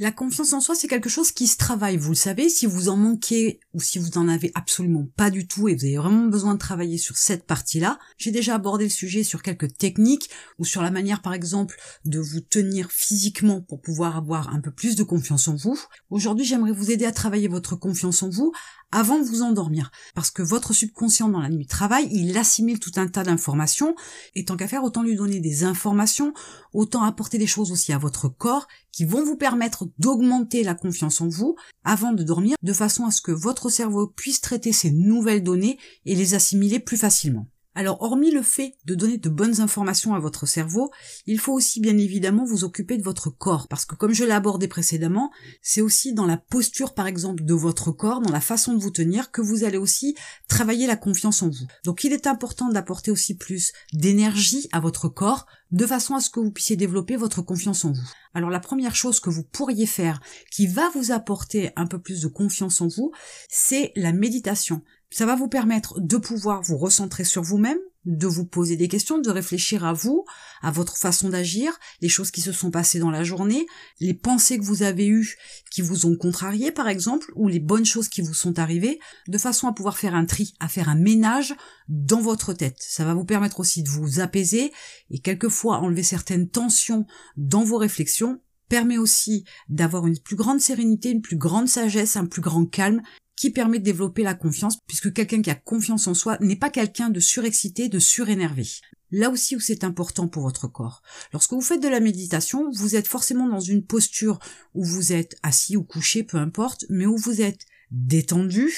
La confiance en soi, c'est quelque chose qui se travaille, vous le savez, si vous en manquez ou si vous en avez absolument pas du tout et vous avez vraiment besoin de travailler sur cette partie-là. J'ai déjà abordé le sujet sur quelques techniques ou sur la manière par exemple de vous tenir physiquement pour pouvoir avoir un peu plus de confiance en vous. Aujourd'hui, j'aimerais vous aider à travailler votre confiance en vous avant de vous endormir. Parce que votre subconscient dans la nuit travaille, il assimile tout un tas d'informations, et tant qu'à faire, autant lui donner des informations, autant apporter des choses aussi à votre corps qui vont vous permettre d'augmenter la confiance en vous avant de dormir, de façon à ce que votre cerveau puisse traiter ces nouvelles données et les assimiler plus facilement. Alors, hormis le fait de donner de bonnes informations à votre cerveau, il faut aussi bien évidemment vous occuper de votre corps, parce que comme je l'ai abordé précédemment, c'est aussi dans la posture par exemple de votre corps, dans la façon de vous tenir, que vous allez aussi travailler la confiance en vous. Donc il est important d'apporter aussi plus d'énergie à votre corps, de façon à ce que vous puissiez développer votre confiance en vous. Alors la première chose que vous pourriez faire qui va vous apporter un peu plus de confiance en vous, c'est la méditation. Ça va vous permettre de pouvoir vous recentrer sur vous-même, de vous poser des questions, de réfléchir à vous, à votre façon d'agir, les choses qui se sont passées dans la journée, les pensées que vous avez eues qui vous ont contrarié par exemple, ou les bonnes choses qui vous sont arrivées, de façon à pouvoir faire un tri, à faire un ménage dans votre tête. Ça va vous permettre aussi de vous apaiser et quelquefois enlever certaines tensions dans vos réflexions permet aussi d'avoir une plus grande sérénité, une plus grande sagesse, un plus grand calme qui permet de développer la confiance, puisque quelqu'un qui a confiance en soi n'est pas quelqu'un de surexcité, de surénervé. Là aussi où c'est important pour votre corps. Lorsque vous faites de la méditation, vous êtes forcément dans une posture où vous êtes assis ou couché, peu importe, mais où vous êtes détendu,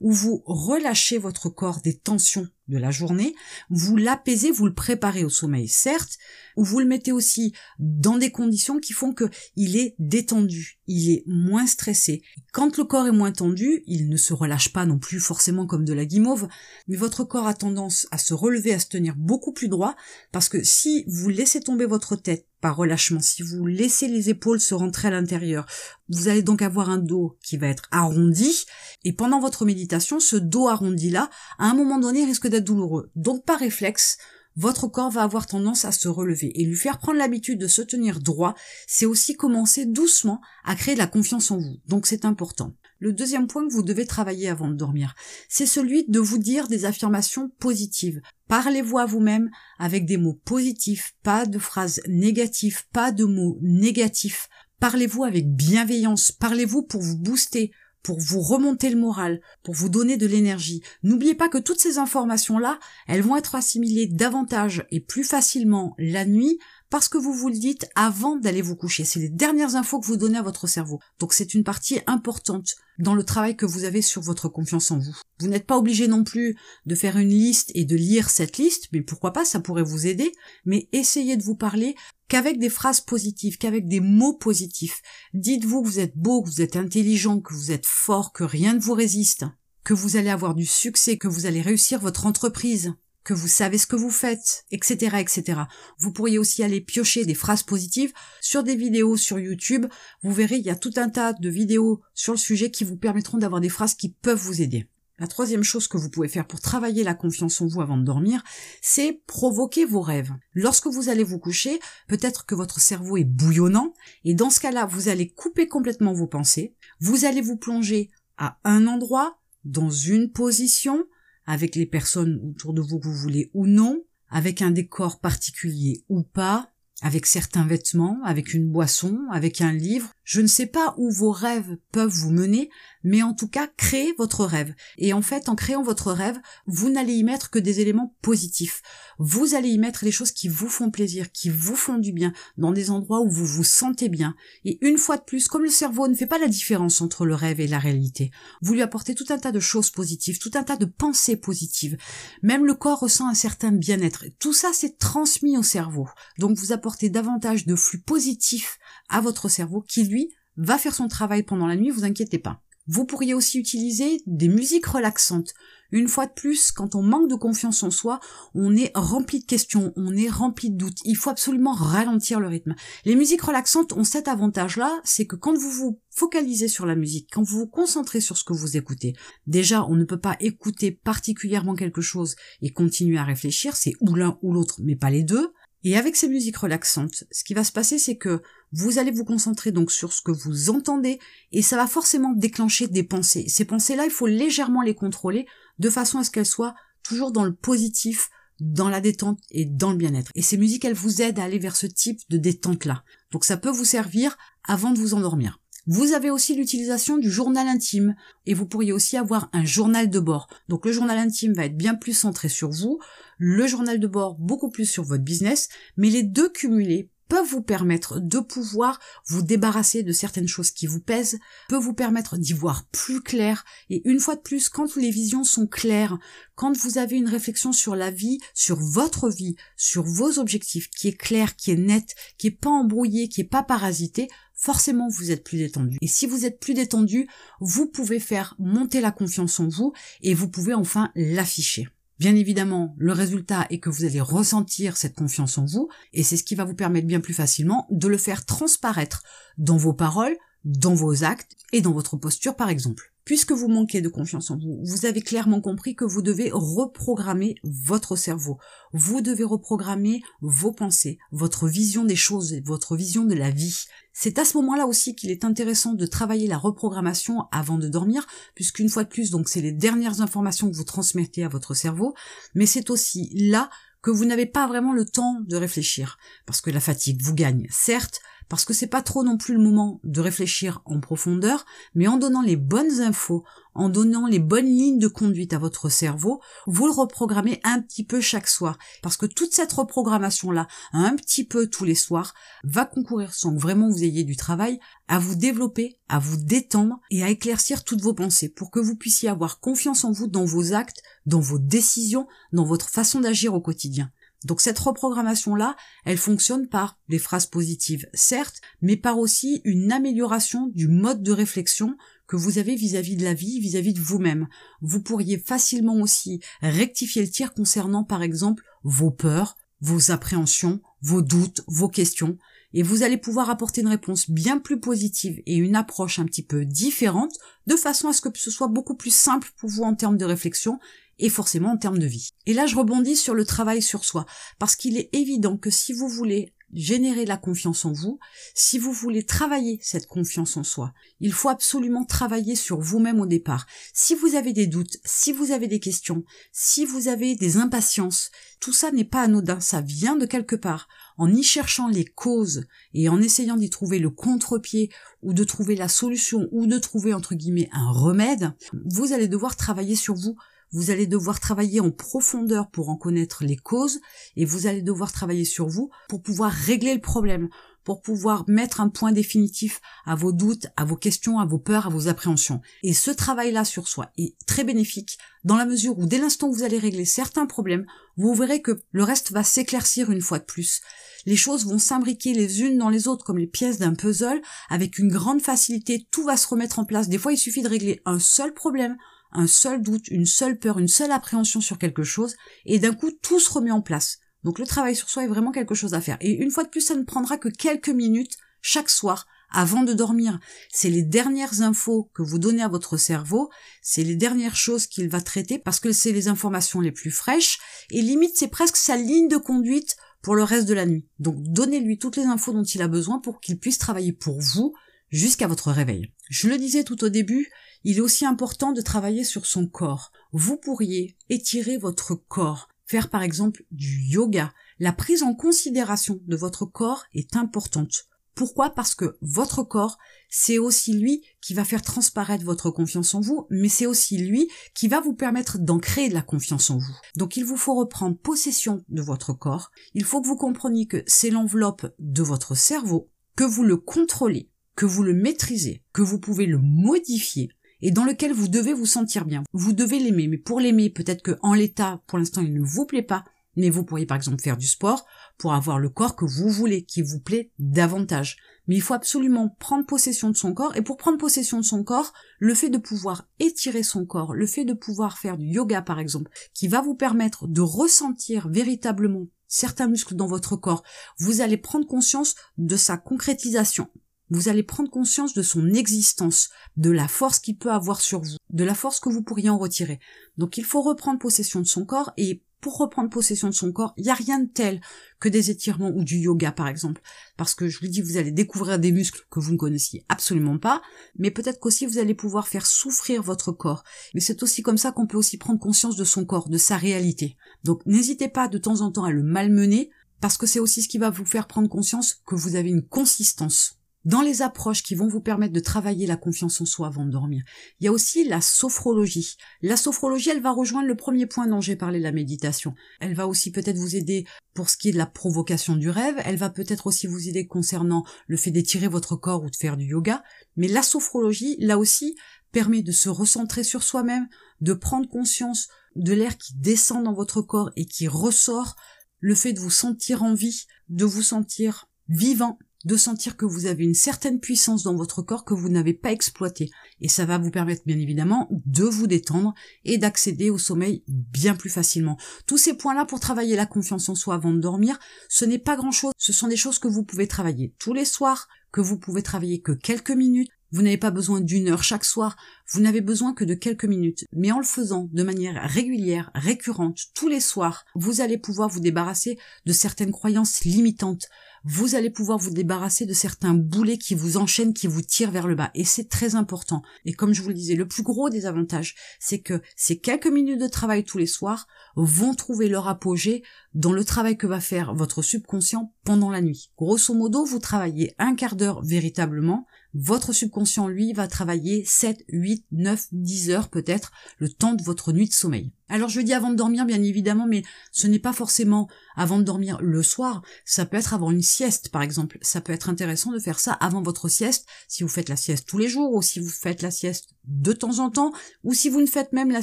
où vous relâchez votre corps des tensions de la journée, vous l'apaisez, vous le préparez au sommeil, certes, ou vous le mettez aussi dans des conditions qui font que il est détendu, il est moins stressé. Quand le corps est moins tendu, il ne se relâche pas non plus forcément comme de la guimauve, mais votre corps a tendance à se relever, à se tenir beaucoup plus droit, parce que si vous laissez tomber votre tête relâchement, si vous laissez les épaules se rentrer à l'intérieur, vous allez donc avoir un dos qui va être arrondi, et pendant votre méditation, ce dos arrondi là, à un moment donné, risque d'être douloureux. Donc par réflexe, votre corps va avoir tendance à se relever et lui faire prendre l'habitude de se tenir droit, c'est aussi commencer doucement à créer de la confiance en vous. Donc c'est important. Le deuxième point que vous devez travailler avant de dormir, c'est celui de vous dire des affirmations positives. Parlez-vous à vous-même avec des mots positifs, pas de phrases négatives, pas de mots négatifs. Parlez-vous avec bienveillance, parlez-vous pour vous booster, pour vous remonter le moral, pour vous donner de l'énergie. N'oubliez pas que toutes ces informations-là, elles vont être assimilées davantage et plus facilement la nuit parce que vous vous le dites avant d'aller vous coucher. C'est les dernières infos que vous donnez à votre cerveau. Donc c'est une partie importante dans le travail que vous avez sur votre confiance en vous. Vous n'êtes pas obligé non plus de faire une liste et de lire cette liste, mais pourquoi pas, ça pourrait vous aider, mais essayez de vous parler qu'avec des phrases positives, qu'avec des mots positifs. Dites-vous que vous êtes beau, que vous êtes intelligent, que vous êtes fort, que rien ne vous résiste, que vous allez avoir du succès, que vous allez réussir votre entreprise, que vous savez ce que vous faites, etc., etc. Vous pourriez aussi aller piocher des phrases positives sur des vidéos sur YouTube. Vous verrez, il y a tout un tas de vidéos sur le sujet qui vous permettront d'avoir des phrases qui peuvent vous aider. La troisième chose que vous pouvez faire pour travailler la confiance en vous avant de dormir, c'est provoquer vos rêves. Lorsque vous allez vous coucher, peut-être que votre cerveau est bouillonnant, et dans ce cas-là, vous allez couper complètement vos pensées, vous allez vous plonger à un endroit, dans une position, avec les personnes autour de vous que vous voulez ou non, avec un décor particulier ou pas, avec certains vêtements, avec une boisson, avec un livre. Je ne sais pas où vos rêves peuvent vous mener, mais en tout cas, créez votre rêve. Et en fait, en créant votre rêve, vous n'allez y mettre que des éléments positifs. Vous allez y mettre les choses qui vous font plaisir, qui vous font du bien, dans des endroits où vous vous sentez bien. Et une fois de plus, comme le cerveau ne fait pas la différence entre le rêve et la réalité, vous lui apportez tout un tas de choses positives, tout un tas de pensées positives. Même le corps ressent un certain bien-être. Tout ça, c'est transmis au cerveau. Donc vous apportez davantage de flux positifs à votre cerveau qui, lui, va faire son travail pendant la nuit, vous inquiétez pas. Vous pourriez aussi utiliser des musiques relaxantes. Une fois de plus, quand on manque de confiance en soi, on est rempli de questions, on est rempli de doutes. Il faut absolument ralentir le rythme. Les musiques relaxantes ont cet avantage-là, c'est que quand vous vous focalisez sur la musique, quand vous vous concentrez sur ce que vous écoutez, déjà, on ne peut pas écouter particulièrement quelque chose et continuer à réfléchir, c'est ou l'un ou l'autre, mais pas les deux. Et avec ces musiques relaxantes, ce qui va se passer, c'est que vous allez vous concentrer donc sur ce que vous entendez et ça va forcément déclencher des pensées. Ces pensées-là, il faut légèrement les contrôler de façon à ce qu'elles soient toujours dans le positif, dans la détente et dans le bien-être. Et ces musiques, elles vous aident à aller vers ce type de détente-là. Donc ça peut vous servir avant de vous endormir. Vous avez aussi l'utilisation du journal intime et vous pourriez aussi avoir un journal de bord. Donc le journal intime va être bien plus centré sur vous, le journal de bord beaucoup plus sur votre business, mais les deux cumulés peuvent vous permettre de pouvoir vous débarrasser de certaines choses qui vous pèsent, peut vous permettre d'y voir plus clair, et une fois de plus, quand les visions sont claires, quand vous avez une réflexion sur la vie, sur votre vie, sur vos objectifs, qui est clair, qui est net, qui est pas embrouillé, qui est pas parasité, forcément vous êtes plus détendu. Et si vous êtes plus détendu, vous pouvez faire monter la confiance en vous, et vous pouvez enfin l'afficher. Bien évidemment, le résultat est que vous allez ressentir cette confiance en vous, et c'est ce qui va vous permettre bien plus facilement de le faire transparaître dans vos paroles, dans vos actes et dans votre posture par exemple. Puisque vous manquez de confiance en vous, vous avez clairement compris que vous devez reprogrammer votre cerveau. Vous devez reprogrammer vos pensées, votre vision des choses, votre vision de la vie. C'est à ce moment-là aussi qu'il est intéressant de travailler la reprogrammation avant de dormir, puisqu'une fois de plus, donc c'est les dernières informations que vous transmettez à votre cerveau, mais c'est aussi là que vous n'avez pas vraiment le temps de réfléchir, parce que la fatigue vous gagne, certes, parce que c'est pas trop non plus le moment de réfléchir en profondeur, mais en donnant les bonnes infos, en donnant les bonnes lignes de conduite à votre cerveau, vous le reprogrammez un petit peu chaque soir, parce que toute cette reprogrammation-là, un petit peu tous les soirs, va concourir sans que vraiment vous ayez du travail, à vous développer, à vous détendre et à éclaircir toutes vos pensées, pour que vous puissiez avoir confiance en vous dans vos actes, dans vos décisions, dans votre façon d'agir au quotidien. Donc cette reprogrammation-là, elle fonctionne par des phrases positives, certes, mais par aussi une amélioration du mode de réflexion que vous avez vis-à-vis de la vie, vis-à-vis de vous-même. Vous pourriez facilement aussi rectifier le tir concernant par exemple vos peurs, vos appréhensions, vos doutes, vos questions, et vous allez pouvoir apporter une réponse bien plus positive et une approche un petit peu différente, de façon à ce que ce soit beaucoup plus simple pour vous en termes de réflexion et forcément en termes de vie. Et là, je rebondis sur le travail sur soi, parce qu'il est évident que si vous voulez générer la confiance en vous, si vous voulez travailler cette confiance en soi, il faut absolument travailler sur vous-même au départ. Si vous avez des doutes, si vous avez des questions, si vous avez des impatiences, tout ça n'est pas anodin, ça vient de quelque part. En y cherchant les causes et en essayant d'y trouver le contre-pied ou de trouver la solution ou de trouver entre guillemets un remède, vous allez devoir travailler sur vous vous allez devoir travailler en profondeur pour en connaître les causes et vous allez devoir travailler sur vous pour pouvoir régler le problème, pour pouvoir mettre un point définitif à vos doutes, à vos questions, à vos peurs, à vos appréhensions. Et ce travail-là sur soi est très bénéfique dans la mesure où dès l'instant où vous allez régler certains problèmes, vous verrez que le reste va s'éclaircir une fois de plus. Les choses vont s'imbriquer les unes dans les autres comme les pièces d'un puzzle avec une grande facilité, tout va se remettre en place. Des fois, il suffit de régler un seul problème un seul doute, une seule peur, une seule appréhension sur quelque chose, et d'un coup tout se remet en place. Donc le travail sur soi est vraiment quelque chose à faire. Et une fois de plus, ça ne prendra que quelques minutes chaque soir avant de dormir. C'est les dernières infos que vous donnez à votre cerveau, c'est les dernières choses qu'il va traiter parce que c'est les informations les plus fraîches et limite c'est presque sa ligne de conduite pour le reste de la nuit. Donc donnez-lui toutes les infos dont il a besoin pour qu'il puisse travailler pour vous jusqu'à votre réveil. Je le disais tout au début, il est aussi important de travailler sur son corps. Vous pourriez étirer votre corps, faire par exemple du yoga. La prise en considération de votre corps est importante. Pourquoi? Parce que votre corps, c'est aussi lui qui va faire transparaître votre confiance en vous, mais c'est aussi lui qui va vous permettre d'ancrer de la confiance en vous. Donc il vous faut reprendre possession de votre corps, il faut que vous compreniez que c'est l'enveloppe de votre cerveau, que vous le contrôlez, que vous le maîtrisez, que vous pouvez le modifier, et dans lequel vous devez vous sentir bien. Vous devez l'aimer, mais pour l'aimer, peut-être que en l'état, pour l'instant, il ne vous plaît pas, mais vous pourriez par exemple faire du sport pour avoir le corps que vous voulez, qui vous plaît davantage. Mais il faut absolument prendre possession de son corps, et pour prendre possession de son corps, le fait de pouvoir étirer son corps, le fait de pouvoir faire du yoga par exemple, qui va vous permettre de ressentir véritablement certains muscles dans votre corps, vous allez prendre conscience de sa concrétisation. Vous allez prendre conscience de son existence, de la force qu'il peut avoir sur vous, de la force que vous pourriez en retirer. Donc il faut reprendre possession de son corps et pour reprendre possession de son corps, il n'y a rien de tel que des étirements ou du yoga par exemple. Parce que je vous dis, vous allez découvrir des muscles que vous ne connaissiez absolument pas, mais peut-être qu'aussi vous allez pouvoir faire souffrir votre corps. Mais c'est aussi comme ça qu'on peut aussi prendre conscience de son corps, de sa réalité. Donc n'hésitez pas de temps en temps à le malmener, parce que c'est aussi ce qui va vous faire prendre conscience que vous avez une consistance dans les approches qui vont vous permettre de travailler la confiance en soi avant de dormir, il y a aussi la sophrologie. La sophrologie, elle va rejoindre le premier point dont j'ai parlé, la méditation. Elle va aussi peut-être vous aider pour ce qui est de la provocation du rêve. Elle va peut-être aussi vous aider concernant le fait d'étirer votre corps ou de faire du yoga. Mais la sophrologie, là aussi, permet de se recentrer sur soi-même, de prendre conscience de l'air qui descend dans votre corps et qui ressort, le fait de vous sentir en vie, de vous sentir vivant, de sentir que vous avez une certaine puissance dans votre corps que vous n'avez pas exploité. Et ça va vous permettre bien évidemment de vous détendre et d'accéder au sommeil bien plus facilement. Tous ces points-là pour travailler la confiance en soi avant de dormir, ce n'est pas grand-chose. Ce sont des choses que vous pouvez travailler tous les soirs, que vous pouvez travailler que quelques minutes. Vous n'avez pas besoin d'une heure chaque soir, vous n'avez besoin que de quelques minutes. Mais en le faisant de manière régulière, récurrente, tous les soirs, vous allez pouvoir vous débarrasser de certaines croyances limitantes, vous allez pouvoir vous débarrasser de certains boulets qui vous enchaînent, qui vous tirent vers le bas. Et c'est très important. Et comme je vous le disais, le plus gros des avantages, c'est que ces quelques minutes de travail tous les soirs vont trouver leur apogée dans le travail que va faire votre subconscient pendant la nuit. Grosso modo, vous travaillez un quart d'heure véritablement, votre subconscient, lui, va travailler 7, 8, 9, 10 heures peut-être, le temps de votre nuit de sommeil. Alors je dis avant de dormir, bien évidemment, mais ce n'est pas forcément avant de dormir le soir, ça peut être avant une sieste, par exemple. Ça peut être intéressant de faire ça avant votre sieste, si vous faites la sieste tous les jours, ou si vous faites la sieste de temps en temps, ou si vous ne faites même la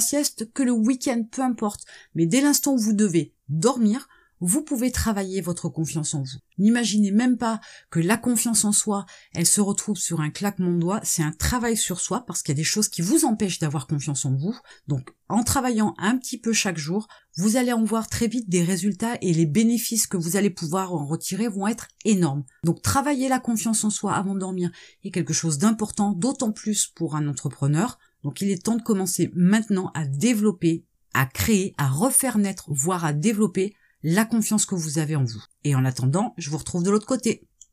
sieste que le week-end, peu importe. Mais dès l'instant où vous devez dormir, vous pouvez travailler votre confiance en vous. N'imaginez même pas que la confiance en soi, elle se retrouve sur un claquement de doigts, c'est un travail sur soi parce qu'il y a des choses qui vous empêchent d'avoir confiance en vous. Donc en travaillant un petit peu chaque jour, vous allez en voir très vite des résultats et les bénéfices que vous allez pouvoir en retirer vont être énormes. Donc travailler la confiance en soi avant de dormir est quelque chose d'important, d'autant plus pour un entrepreneur. Donc il est temps de commencer maintenant à développer, à créer, à refaire naître, voire à développer la confiance que vous avez en vous. Et en attendant, je vous retrouve de l'autre côté.